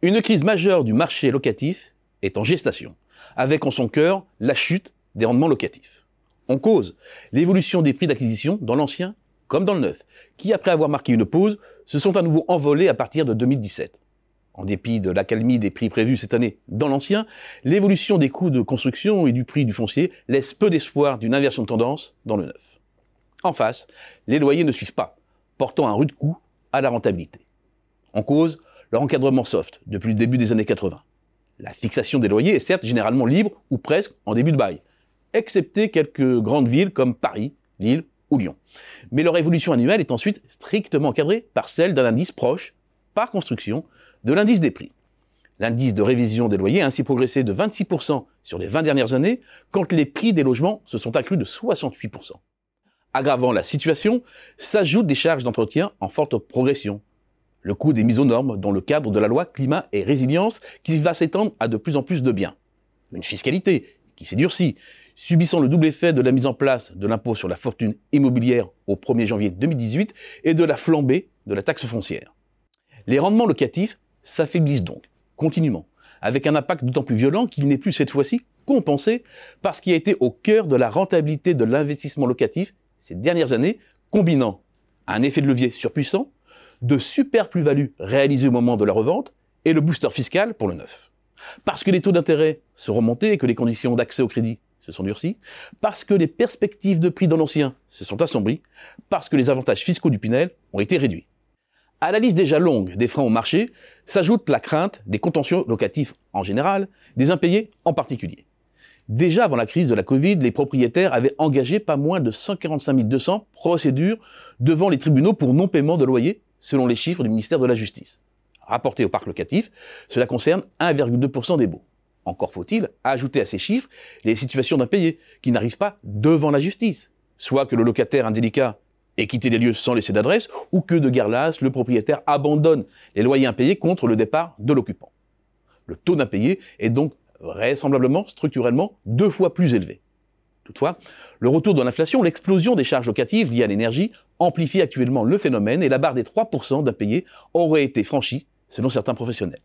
Une crise majeure du marché locatif est en gestation, avec en son cœur la chute des rendements locatifs. En cause, l'évolution des prix d'acquisition dans l'ancien comme dans le neuf, qui après avoir marqué une pause, se sont à nouveau envolés à partir de 2017. En dépit de l'accalmie des prix prévus cette année dans l'ancien, l'évolution des coûts de construction et du prix du foncier laisse peu d'espoir d'une inversion de tendance dans le neuf. En face, les loyers ne suivent pas, portant un rude coup à la rentabilité. En cause, leur encadrement soft depuis le début des années 80. La fixation des loyers est certes généralement libre ou presque en début de bail, excepté quelques grandes villes comme Paris, Lille ou Lyon. Mais leur évolution annuelle est ensuite strictement encadrée par celle d'un indice proche, par construction, de l'indice des prix. L'indice de révision des loyers a ainsi progressé de 26% sur les 20 dernières années, quand les prix des logements se sont accrus de 68%. Aggravant la situation, s'ajoutent des charges d'entretien en forte progression, le coût des mises aux normes dans le cadre de la loi climat et résilience qui va s'étendre à de plus en plus de biens. Une fiscalité qui s'est durcie, subissant le double effet de la mise en place de l'impôt sur la fortune immobilière au 1er janvier 2018 et de la flambée de la taxe foncière. Les rendements locatifs s'affaiblissent donc continuellement, avec un impact d'autant plus violent qu'il n'est plus cette fois-ci compensé par ce qui a été au cœur de la rentabilité de l'investissement locatif ces dernières années, combinant un effet de levier surpuissant de super plus-value réalisée au moment de la revente et le booster fiscal pour le neuf. Parce que les taux d'intérêt se remontés et que les conditions d'accès au crédit se sont durcies, parce que les perspectives de prix dans l'ancien se sont assombries, parce que les avantages fiscaux du Pinel ont été réduits. À la liste déjà longue des freins au marché s'ajoute la crainte des contentieux locatifs en général, des impayés en particulier. Déjà avant la crise de la Covid, les propriétaires avaient engagé pas moins de 145 200 procédures devant les tribunaux pour non-paiement de loyer selon les chiffres du ministère de la Justice. Rapporté au parc locatif, cela concerne 1,2% des baux. Encore faut-il ajouter à ces chiffres les situations d'impayés qui n'arrivent pas devant la justice. Soit que le locataire indélicat ait quitté les lieux sans laisser d'adresse, ou que de lasse, le propriétaire abandonne les loyers impayés contre le départ de l'occupant. Le taux d'impayé est donc vraisemblablement, structurellement, deux fois plus élevé. Toutefois, le retour de l'inflation, l'explosion des charges locatives liées à l'énergie amplifie actuellement le phénomène et la barre des 3% d'impayés aurait été franchie selon certains professionnels.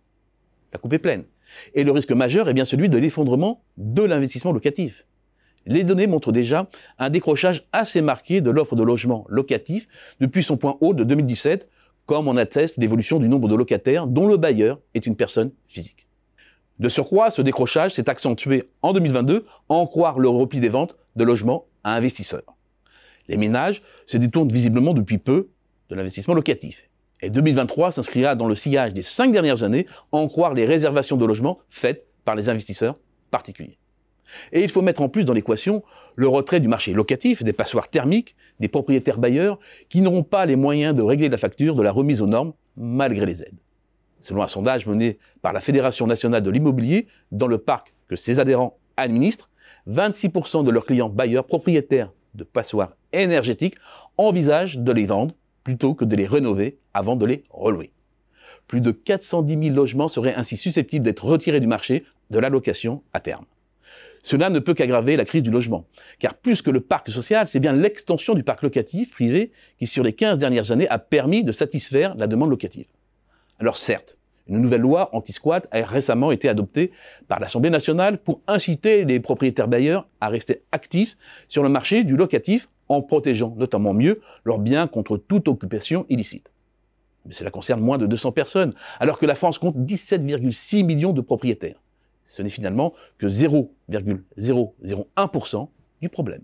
La coupe est pleine. Et le risque majeur est bien celui de l'effondrement de l'investissement locatif. Les données montrent déjà un décrochage assez marqué de l'offre de logements locatifs depuis son point haut de 2017, comme en atteste l'évolution du nombre de locataires dont le bailleur est une personne physique. De surcroît, ce décrochage s'est accentué en 2022, en croire le repli des ventes de logements à investisseurs. Les ménages se détournent visiblement depuis peu de l'investissement locatif. Et 2023 s'inscrira dans le sillage des cinq dernières années, en croire les réservations de logements faites par les investisseurs particuliers. Et il faut mettre en plus dans l'équation le retrait du marché locatif, des passoires thermiques, des propriétaires bailleurs qui n'auront pas les moyens de régler la facture de la remise aux normes malgré les aides. Selon un sondage mené par la Fédération nationale de l'immobilier, dans le parc que ses adhérents administrent, 26% de leurs clients bailleurs propriétaires de passoires énergétiques envisagent de les vendre plutôt que de les rénover avant de les relouer. Plus de 410 000 logements seraient ainsi susceptibles d'être retirés du marché de la location à terme. Cela ne peut qu'aggraver la crise du logement, car plus que le parc social, c'est bien l'extension du parc locatif privé qui, sur les 15 dernières années, a permis de satisfaire la demande locative. Alors certes, une nouvelle loi anti-squat a récemment été adoptée par l'Assemblée nationale pour inciter les propriétaires bailleurs à rester actifs sur le marché du locatif en protégeant notamment mieux leurs biens contre toute occupation illicite. Mais cela concerne moins de 200 personnes, alors que la France compte 17,6 millions de propriétaires. Ce n'est finalement que 0,001% du problème.